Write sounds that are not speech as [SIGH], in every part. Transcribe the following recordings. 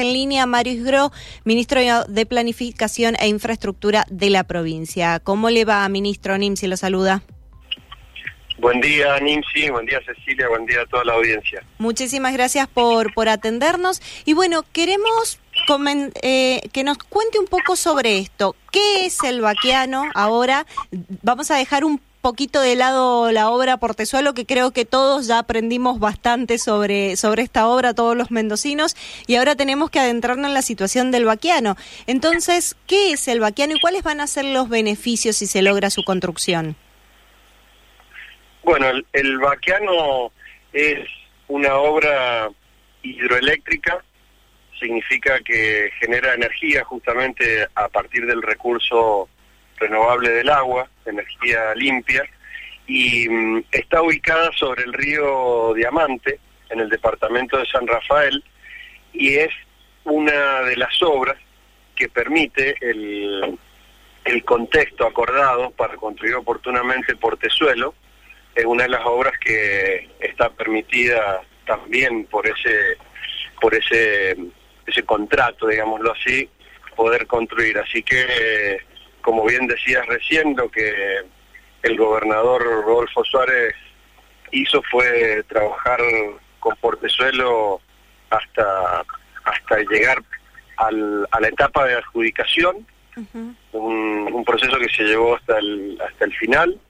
está en línea Mario Isgro, ministro de Planificación e Infraestructura de la provincia. ¿Cómo le va, ministro? Nimsi lo saluda. Buen día, Nimsi, buen día, Cecilia, buen día a toda la audiencia. Muchísimas gracias por, por atendernos. Y bueno, queremos eh, que nos cuente un poco sobre esto. ¿Qué es el vaquiano ahora? Vamos a dejar un poquito de lado la obra Portezuelo, que creo que todos ya aprendimos bastante sobre, sobre esta obra, todos los mendocinos, y ahora tenemos que adentrarnos en la situación del vaquiano. Entonces, ¿qué es el vaquiano y cuáles van a ser los beneficios si se logra su construcción? Bueno, el, el vaquiano es una obra hidroeléctrica, significa que genera energía justamente a partir del recurso renovable del agua, energía limpia, y mm, está ubicada sobre el río Diamante, en el departamento de San Rafael, y es una de las obras que permite el, el contexto acordado para construir oportunamente Portezuelo, es una de las obras que está permitida también por ese por ese ese contrato, digámoslo así, poder construir. Así que como bien decías recién, lo que el gobernador Rodolfo Suárez hizo fue trabajar con Portezuelo hasta, hasta llegar al, a la etapa de adjudicación, un, un, proceso que se llevó hasta el, hasta el final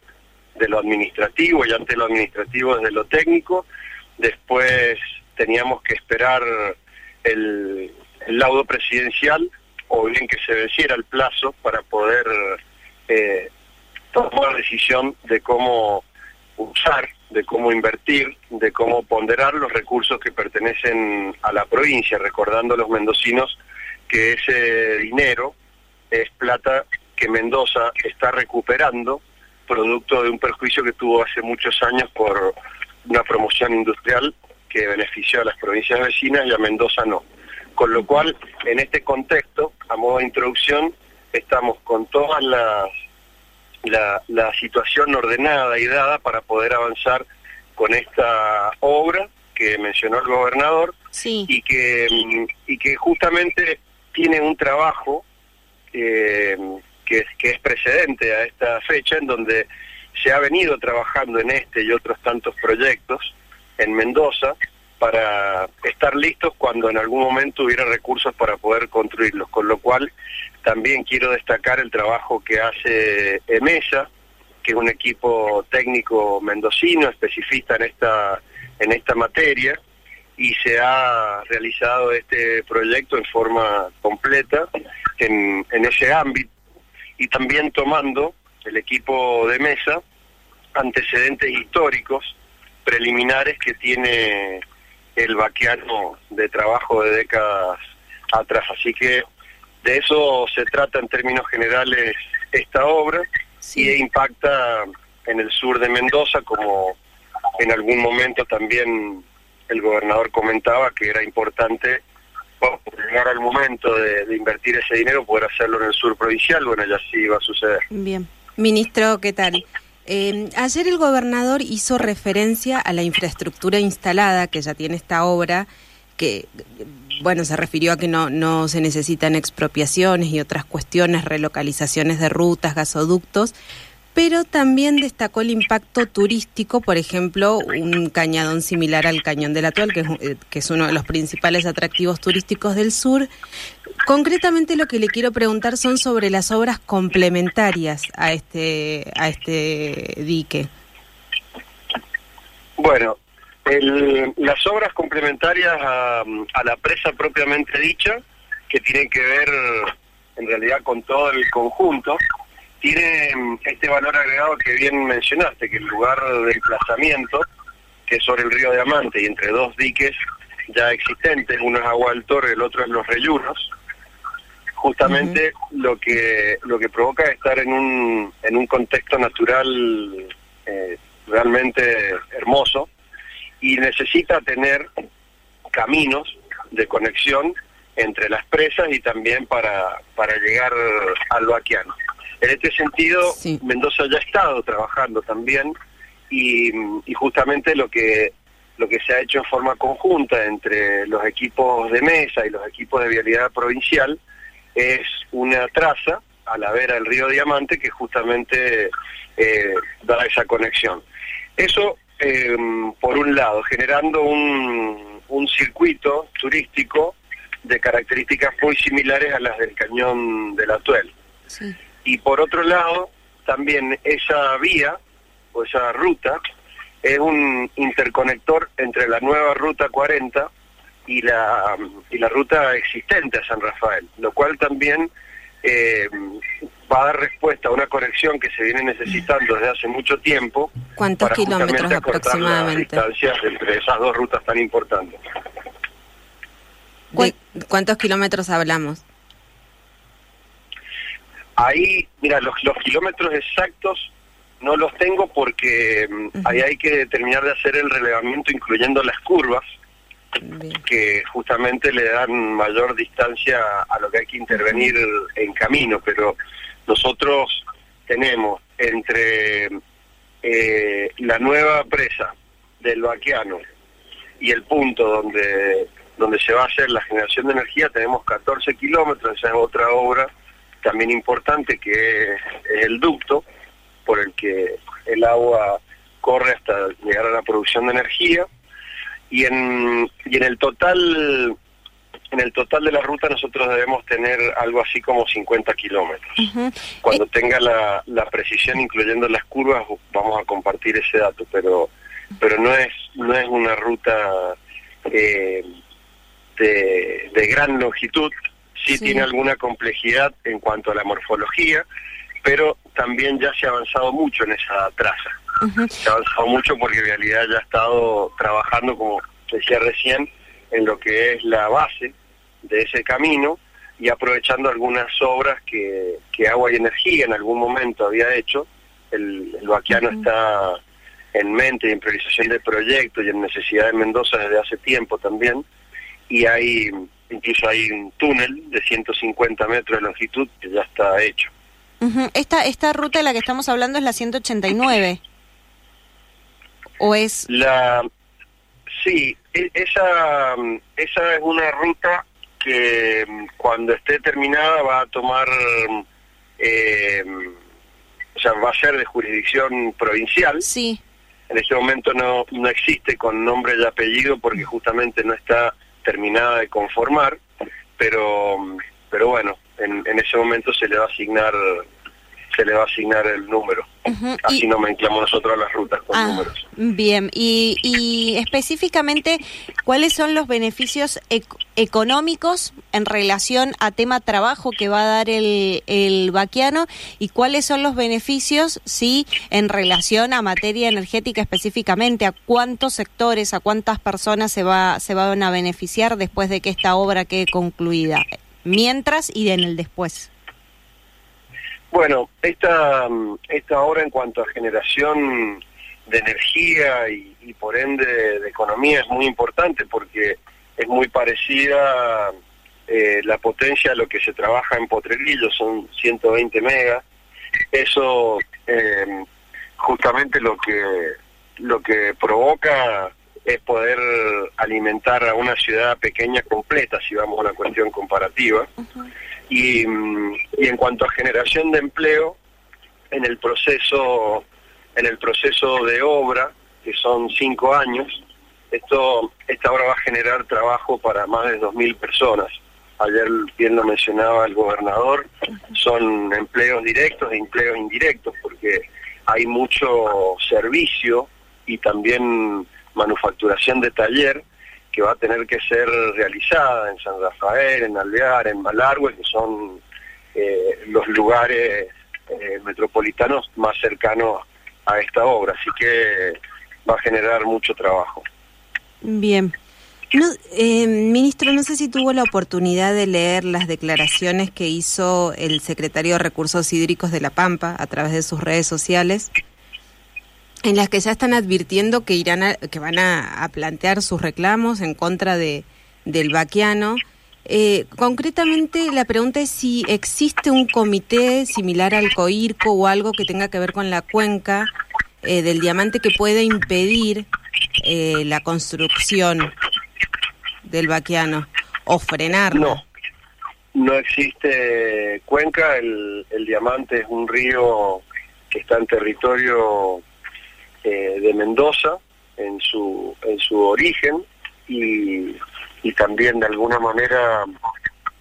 de lo administrativo y ante lo administrativo desde lo técnico. Después teníamos que esperar el, el laudo presidencial o bien que se venciera el plazo para poder eh, tomar decisión de cómo usar, de cómo invertir, de cómo ponderar los recursos que pertenecen a la provincia, recordando a los mendocinos que ese dinero es plata que Mendoza está recuperando, producto de un perjuicio que tuvo hace muchos años por una promoción industrial que benefició a las provincias vecinas y a Mendoza no. Con lo cual, en este contexto, a modo de introducción, estamos con toda la, la, situación ordenada y dada para poder avanzar con esta obra que mencionó el gobernador y que y que justamente tiene un trabajo eh, que, que es precedente a esta fecha en donde se ha venido trabajando en este y otros tantos proyectos en Mendoza para estar listos cuando en algún momento hubiera recursos para poder construirlos, con lo cual también quiero destacar el trabajo que hace EMESA, que es un equipo técnico mendocino, especialista en esta, en esta materia, y se ha realizado este proyecto en forma completa en, en ese ámbito, y también tomando el equipo de mesa antecedentes históricos preliminares que tiene el vaqueano de trabajo de décadas atrás. Así que de eso se trata en términos generales esta obra y impacta en el sur de Mendoza, como en algún momento también el gobernador comentaba que era importante llegar al momento de, de, invertir ese dinero, poder hacerlo en el sur provincial, bueno, ya sí va a suceder. Bien. Ministro, ¿qué tal? Eh, ayer el gobernador hizo referencia a la infraestructura instalada que ya tiene esta obra, que, bueno, se refirió a que no, no se necesitan expropiaciones y otras cuestiones, relocalizaciones de rutas, gasoductos, pero también destacó el impacto turístico, por ejemplo, un cañadón similar al Cañón del Atual, que es, eh, que es uno de los principales atractivos turísticos del sur. Concretamente lo que le quiero preguntar son sobre las obras complementarias a este, a este dique. Bueno, las obras complementarias a, a la presa propiamente dicha, que tienen que ver en realidad con todo el conjunto, tiene mm, este valor agregado que bien mencionaste, que el lugar de emplazamiento, que es sobre el río Diamante y entre dos diques ya existentes, uno es Agua del Torre, el otro es Los Reyunos, justamente lo que lo que provoca es estar en un, en un contexto natural eh, realmente hermoso y necesita tener caminos de conexión entre las presas y también para, para llegar al vaquiano. En este sentido, Mendoza ya ha estado trabajando también y, justamente lo que lo que se ha hecho en forma conjunta entre los equipos de mesa y los equipos de vialidad provincial es una traza a la vera del río Diamante que justamente eh, da esa conexión. Eso, eh, por un lado, generando un, un circuito turístico de características muy similares a las del cañón del Atuel. Y por otro lado, también esa vía o esa ruta es un interconector entre la nueva ruta 40 y la, y la ruta existente a San Rafael, lo cual también eh, va a dar respuesta a una conexión que se viene necesitando desde hace mucho tiempo. ¿Cuántos kilómetros aproximadamente? Las distancias entre esas dos rutas tan importantes. cuántos kilómetros hablamos? Ahí, mira, los, los kilómetros exactos no los tengo porque mm, ahí hay que terminar de hacer el relevamiento incluyendo las curvas que justamente le dan mayor distancia a lo que hay que intervenir en camino, pero nosotros tenemos entre eh, la nueva presa del Baquiano y el punto donde donde se va a hacer la generación de energía tenemos 14 kilómetros, esa es otra obra también importante que es el ducto por el que el agua corre hasta llegar a la producción de energía. Y en, y en el total en el total de la ruta nosotros debemos tener algo así como 50 kilómetros. Cuando eh, tenga la, la precisión, incluyendo las curvas, vamos a compartir ese dato, pero pero no es no es una ruta eh, de, de, gran longitud, sí, tiene alguna complejidad en cuanto a la morfología, pero también ya se ha avanzado mucho en esa traza. Se ha avanzado mucho porque en realidad ya ha estado trabajando, como decía recién, en lo que es la base de ese camino y aprovechando algunas obras que, que Agua y Energía en algún momento había hecho. El, el está en mente y en priorización de proyectos y en necesidad de Mendoza desde hace tiempo también. Y hay, incluso hay un túnel de 150 metros de longitud que ya está hecho. esta, esta ruta de la que estamos hablando es la 189. ¿O es...? La, sí, e, esa, esa es una ruta que mm, cuando esté terminada va a tomar, eh, o sea, va a ser de jurisdicción provincial. Sí. En este momento no, no existe con nombre y apellido porque justamente no está terminada de conformar, pero, pero bueno, en, en ese momento se le va a asignar se le va a asignar el número. Así no mezclamos nosotros las rutas con ah, números. Bien, y, y, específicamente, ¿cuáles son los beneficios económicos en relación a tema trabajo que va a dar el, el vaquiano y cuáles son los beneficios, sí, en relación a materia energética específicamente? ¿A cuántos sectores, a cuántas personas se, va, se van a beneficiar después de que esta obra quede concluida? Mientras y en el después. Bueno, esta, esta obra en cuanto a generación de energía y, por ende de, economía es muy importante porque es muy parecida eh, la potencia a lo que se trabaja en Potrerillo, son 120 megas. Eso eh, justamente lo que, lo que provoca es poder alimentar a una ciudad pequeña completa, si vamos a una cuestión comparativa. Y, en cuanto a generación de empleo, en el proceso, en el proceso de obra, que son cinco años, esto, esta obra va a generar trabajo para más de 2.000 personas. Ayer bien lo mencionaba el gobernador, son empleos directos e empleos indirectos, porque hay mucho servicio y también manufacturación de taller que va a tener que ser realizada en San Rafael, en Alvear, en Malargüe, que son eh, los lugares eh, metropolitanos más cercanos a esta obra. Así que va a generar mucho trabajo. Bien. Eh, ministro, no sé si tuvo la oportunidad de leer las declaraciones que hizo el secretario de Recursos Hídricos de La Pampa a través de sus redes sociales en las que ya están advirtiendo que irán a, que van a, plantear sus reclamos en contra de del vaquiano. Eh, concretamente, la pregunta es si existe un comité similar al COIRCO o algo que tenga que ver con la cuenca eh, del diamante que pueda impedir eh, la construcción del Baquiano o frenarla. No, no existe cuenca, el, el Diamante es un río que está en territorio eh, de Mendoza, en su, en su origen, y, y también de alguna manera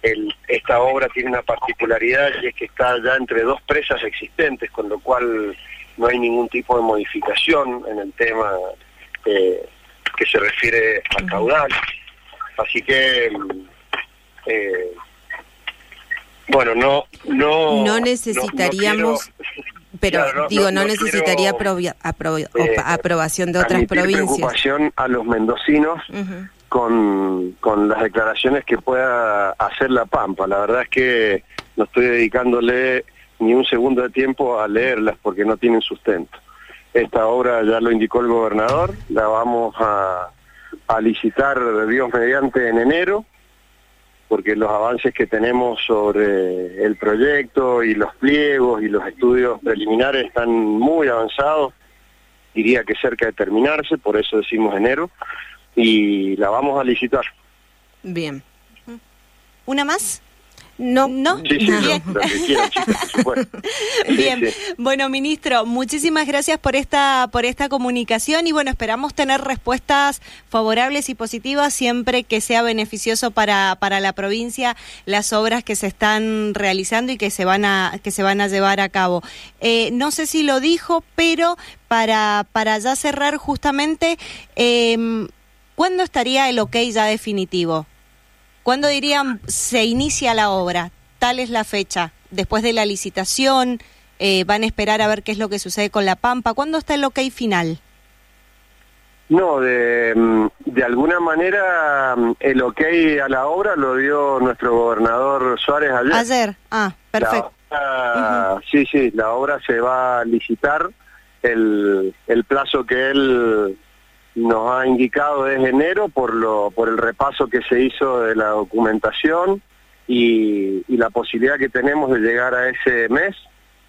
el, esta obra tiene una particularidad y es que está ya entre dos presas existentes, con lo cual no hay ningún tipo de modificación en el tema eh, que se refiere al caudal. Así que, eh, bueno, no... No, no necesitaríamos... pero digo, no, necesitaría eh, aprobación de otras provincias. preocupación a los mendocinos con, con las declaraciones que pueda hacer La Pampa. La verdad es que no estoy dedicándole ni un segundo de tiempo a leerlas porque no tienen sustento. Esta obra ya lo indicó el gobernador, la vamos a, a licitar Dios mediante en enero, porque los avances que tenemos sobre el proyecto y los pliegos y los estudios preliminares están muy avanzados, diría que cerca de terminarse, por eso decimos enero, y la vamos a licitar. Bien. ¿Una más? No, no. Bien. [LAUGHS] Bien. Bueno, ministro, muchísimas gracias por esta por esta comunicación y bueno, esperamos tener respuestas favorables y positivas siempre que sea beneficioso para para la provincia las obras que se están realizando y que se van a que se van a llevar a cabo. Eh, no sé si lo dijo, pero para para ya cerrar justamente eh, ¿cuándo estaría el ok ya definitivo? ¿Cuándo dirían se inicia la obra? Tal es la fecha. Después de la licitación, eh, van a esperar a ver qué es lo que sucede con la Pampa. ¿Cuándo está el ok final? No, de, mm, de alguna manera mm, el ok a la obra lo dio nuestro gobernador Suárez ayer. Ayer, ah, perfecto. Sí, sí, la obra se va a licitar. El, el plazo que él nos ha indicado es enero por, lo, por el repaso que se hizo de la documentación y, y, la posibilidad que tenemos de llegar a ese mes,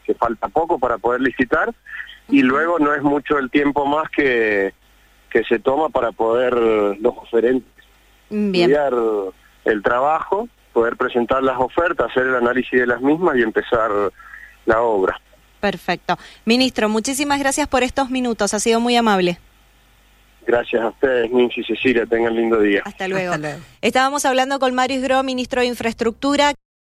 que falta poco para poder licitar, y luego no es mucho el tiempo más que, que se toma para poder los oferentes estudiar el trabajo, poder presentar las ofertas, hacer el análisis de las mismas y empezar la obra. Perfecto. Ministro, muchísimas gracias por estos minutos, ha sido muy amable. Gracias a ustedes, Nancy y Cecilia. Tengan lindo día. Hasta luego. Estábamos hablando con Mario Gro, ministro de Infraestructura.